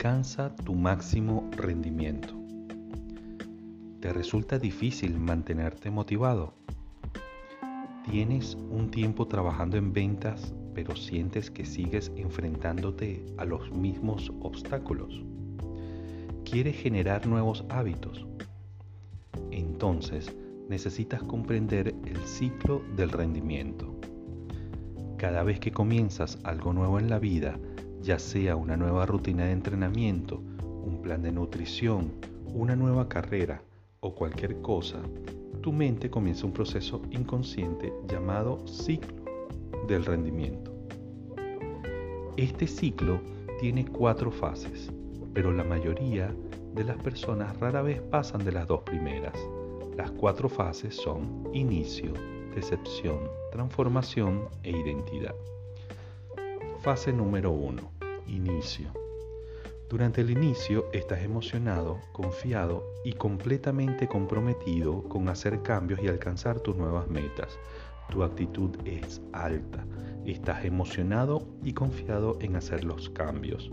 alcanza tu máximo rendimiento. ¿Te resulta difícil mantenerte motivado? ¿Tienes un tiempo trabajando en ventas pero sientes que sigues enfrentándote a los mismos obstáculos? ¿Quieres generar nuevos hábitos? Entonces necesitas comprender el ciclo del rendimiento. Cada vez que comienzas algo nuevo en la vida, ya sea una nueva rutina de entrenamiento, un plan de nutrición, una nueva carrera o cualquier cosa, tu mente comienza un proceso inconsciente llamado ciclo del rendimiento. Este ciclo tiene cuatro fases, pero la mayoría de las personas rara vez pasan de las dos primeras. Las cuatro fases son inicio, decepción, transformación e identidad. Fase número 1. Inicio. Durante el inicio estás emocionado, confiado y completamente comprometido con hacer cambios y alcanzar tus nuevas metas. Tu actitud es alta. Estás emocionado y confiado en hacer los cambios.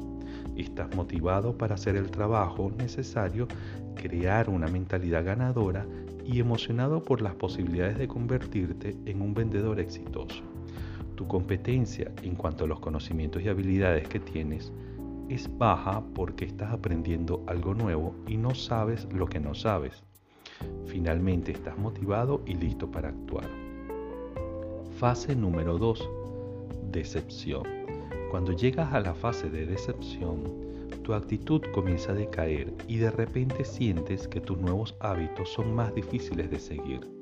Estás motivado para hacer el trabajo necesario, crear una mentalidad ganadora y emocionado por las posibilidades de convertirte en un vendedor exitoso. Tu competencia en cuanto a los conocimientos y habilidades que tienes es baja porque estás aprendiendo algo nuevo y no sabes lo que no sabes. Finalmente estás motivado y listo para actuar. Fase número 2. Decepción. Cuando llegas a la fase de decepción, tu actitud comienza a decaer y de repente sientes que tus nuevos hábitos son más difíciles de seguir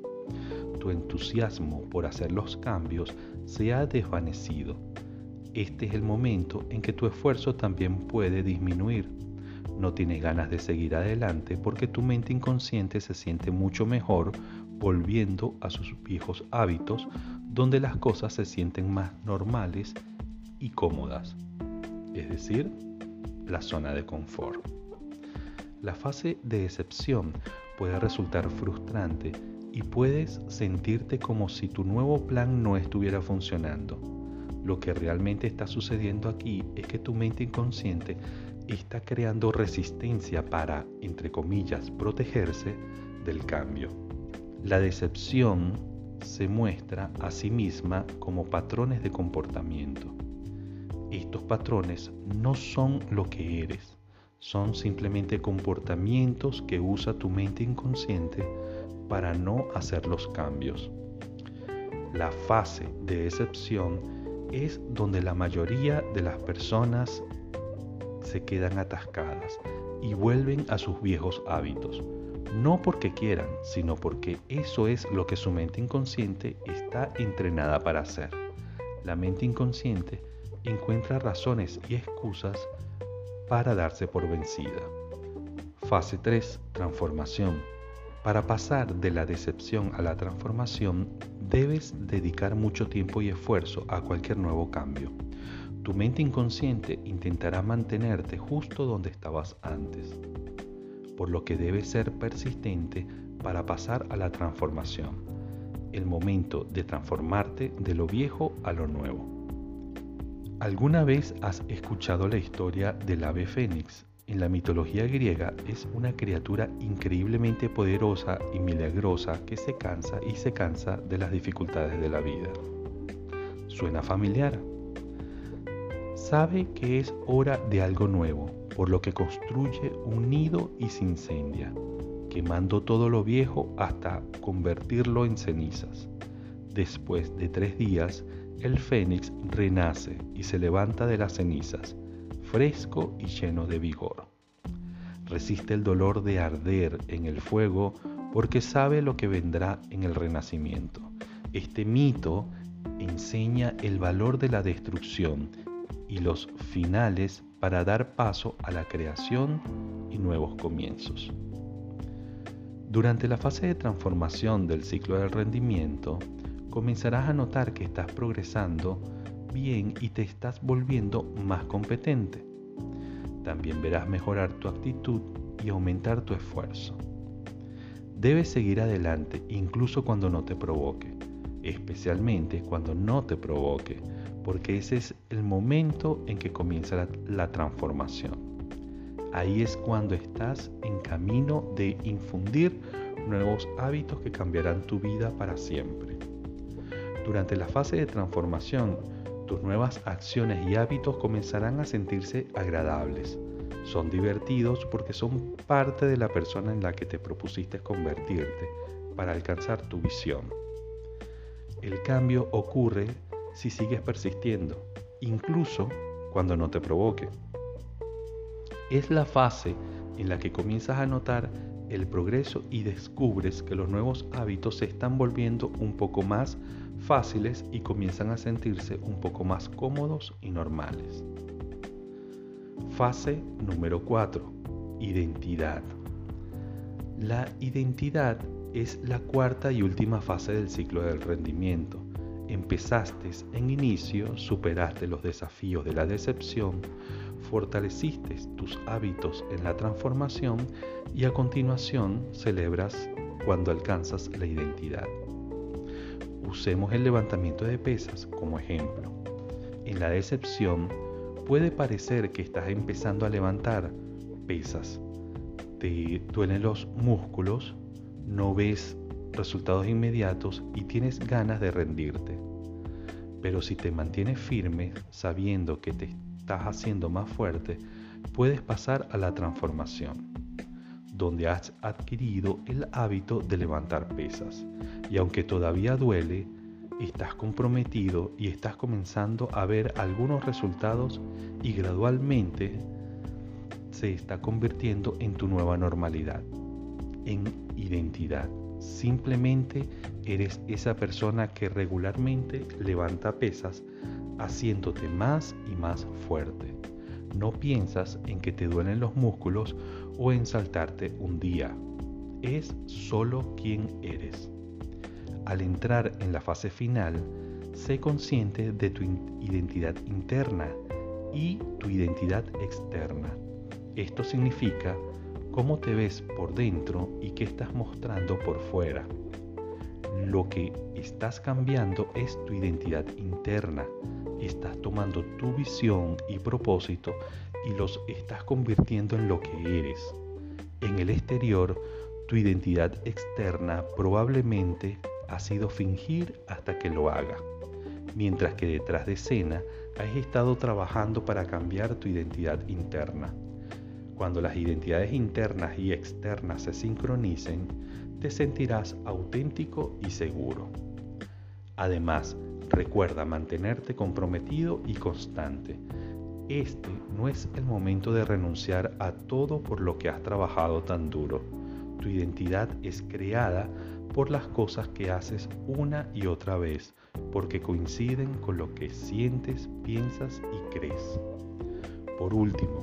tu entusiasmo por hacer los cambios se ha desvanecido. Este es el momento en que tu esfuerzo también puede disminuir. No tienes ganas de seguir adelante porque tu mente inconsciente se siente mucho mejor volviendo a sus viejos hábitos donde las cosas se sienten más normales y cómodas, es decir, la zona de confort. La fase de excepción puede resultar frustrante y puedes sentirte como si tu nuevo plan no estuviera funcionando. Lo que realmente está sucediendo aquí es que tu mente inconsciente está creando resistencia para, entre comillas, protegerse del cambio. La decepción se muestra a sí misma como patrones de comportamiento. Estos patrones no son lo que eres, son simplemente comportamientos que usa tu mente inconsciente para no hacer los cambios. La fase de excepción es donde la mayoría de las personas se quedan atascadas y vuelven a sus viejos hábitos. No porque quieran, sino porque eso es lo que su mente inconsciente está entrenada para hacer. La mente inconsciente encuentra razones y excusas para darse por vencida. Fase 3. Transformación. Para pasar de la decepción a la transformación, debes dedicar mucho tiempo y esfuerzo a cualquier nuevo cambio. Tu mente inconsciente intentará mantenerte justo donde estabas antes, por lo que debes ser persistente para pasar a la transformación, el momento de transformarte de lo viejo a lo nuevo. ¿Alguna vez has escuchado la historia del ave fénix? En la mitología griega es una criatura increíblemente poderosa y milagrosa que se cansa y se cansa de las dificultades de la vida. ¿Suena familiar? Sabe que es hora de algo nuevo, por lo que construye un nido y se incendia, quemando todo lo viejo hasta convertirlo en cenizas. Después de tres días, el fénix renace y se levanta de las cenizas fresco y lleno de vigor. Resiste el dolor de arder en el fuego porque sabe lo que vendrá en el renacimiento. Este mito enseña el valor de la destrucción y los finales para dar paso a la creación y nuevos comienzos. Durante la fase de transformación del ciclo del rendimiento, comenzarás a notar que estás progresando bien y te estás volviendo más competente. También verás mejorar tu actitud y aumentar tu esfuerzo. Debes seguir adelante incluso cuando no te provoque, especialmente cuando no te provoque, porque ese es el momento en que comienza la, la transformación. Ahí es cuando estás en camino de infundir nuevos hábitos que cambiarán tu vida para siempre. Durante la fase de transformación, tus nuevas acciones y hábitos comenzarán a sentirse agradables. Son divertidos porque son parte de la persona en la que te propusiste convertirte para alcanzar tu visión. El cambio ocurre si sigues persistiendo, incluso cuando no te provoque. Es la fase en la que comienzas a notar el progreso y descubres que los nuevos hábitos se están volviendo un poco más fáciles y comienzan a sentirse un poco más cómodos y normales. Fase número 4. Identidad. La identidad es la cuarta y última fase del ciclo del rendimiento. Empezaste en inicio, superaste los desafíos de la decepción, fortaleciste tus hábitos en la transformación y a continuación celebras cuando alcanzas la identidad. Usemos el levantamiento de pesas como ejemplo. En la decepción puede parecer que estás empezando a levantar pesas. Te duelen los músculos, no ves resultados inmediatos y tienes ganas de rendirte. Pero si te mantienes firme sabiendo que te estás haciendo más fuerte, puedes pasar a la transformación, donde has adquirido el hábito de levantar pesas. Y aunque todavía duele, estás comprometido y estás comenzando a ver algunos resultados y gradualmente se está convirtiendo en tu nueva normalidad, en identidad. Simplemente eres esa persona que regularmente levanta pesas haciéndote más y más fuerte. No piensas en que te duelen los músculos o en saltarte un día. Es solo quien eres. Al entrar en la fase final, sé consciente de tu identidad interna y tu identidad externa. Esto significa cómo te ves por dentro y qué estás mostrando por fuera. Lo que estás cambiando es tu identidad interna. Estás tomando tu visión y propósito y los estás convirtiendo en lo que eres. En el exterior, tu identidad externa probablemente ha sido fingir hasta que lo haga, mientras que detrás de escena has estado trabajando para cambiar tu identidad interna. Cuando las identidades internas y externas se sincronicen, te sentirás auténtico y seguro. Además, recuerda mantenerte comprometido y constante. Este no es el momento de renunciar a todo por lo que has trabajado tan duro. Tu identidad es creada por las cosas que haces una y otra vez, porque coinciden con lo que sientes, piensas y crees. Por último,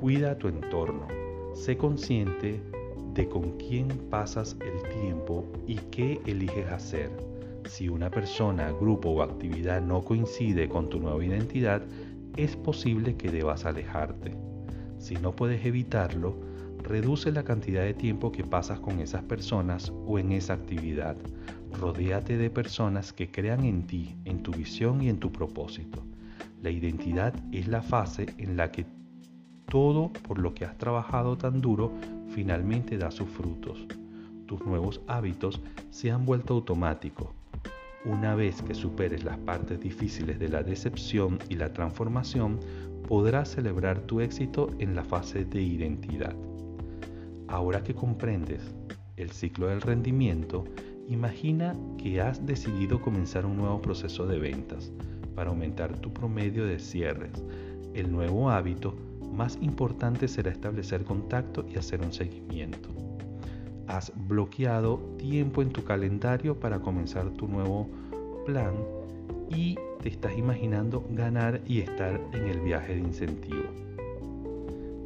cuida tu entorno. Sé consciente de con quién pasas el tiempo y qué eliges hacer. Si una persona, grupo o actividad no coincide con tu nueva identidad, es posible que debas alejarte. Si no puedes evitarlo, reduce la cantidad de tiempo que pasas con esas personas o en esa actividad. Rodéate de personas que crean en ti, en tu visión y en tu propósito. La identidad es la fase en la que todo por lo que has trabajado tan duro finalmente da sus frutos. Tus nuevos hábitos se han vuelto automáticos. Una vez que superes las partes difíciles de la decepción y la transformación, podrás celebrar tu éxito en la fase de identidad. Ahora que comprendes el ciclo del rendimiento, imagina que has decidido comenzar un nuevo proceso de ventas para aumentar tu promedio de cierres. El nuevo hábito más importante será establecer contacto y hacer un seguimiento. Has bloqueado tiempo en tu calendario para comenzar tu nuevo plan y te estás imaginando ganar y estar en el viaje de incentivo.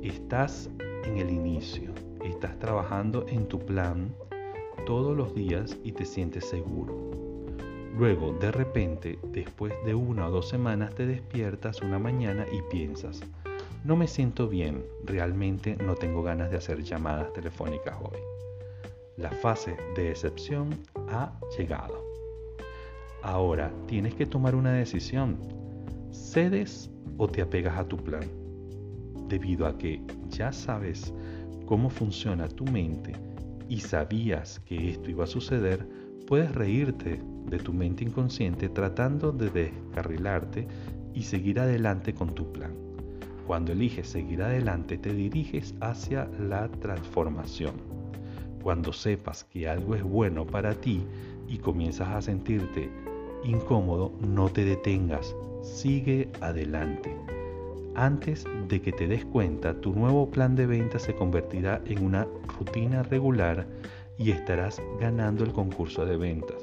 Estás en el inicio, estás trabajando en tu plan todos los días y te sientes seguro. Luego, de repente, después de una o dos semanas, te despiertas una mañana y piensas, no me siento bien, realmente no tengo ganas de hacer llamadas telefónicas hoy. La fase de excepción ha llegado. Ahora tienes que tomar una decisión. ¿Cedes o te apegas a tu plan? debido a que ya sabes cómo funciona tu mente y sabías que esto iba a suceder, puedes reírte de tu mente inconsciente tratando de descarrilarte y seguir adelante con tu plan. Cuando eliges seguir adelante te diriges hacia la transformación. Cuando sepas que algo es bueno para ti y comienzas a sentirte incómodo, no te detengas, sigue adelante. Antes de que te des cuenta, tu nuevo plan de venta se convertirá en una rutina regular y estarás ganando el concurso de ventas.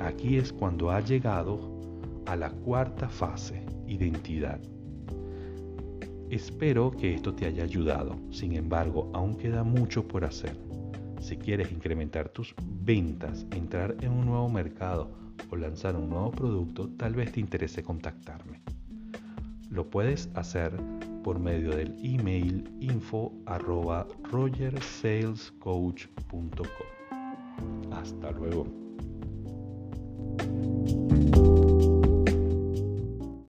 Aquí es cuando ha llegado a la cuarta fase, identidad. Espero que esto te haya ayudado, sin embargo, aún queda mucho por hacer. Si quieres incrementar tus ventas, entrar en un nuevo mercado o lanzar un nuevo producto, tal vez te interese contactarme. Lo puedes hacer por medio del email info. Hasta luego.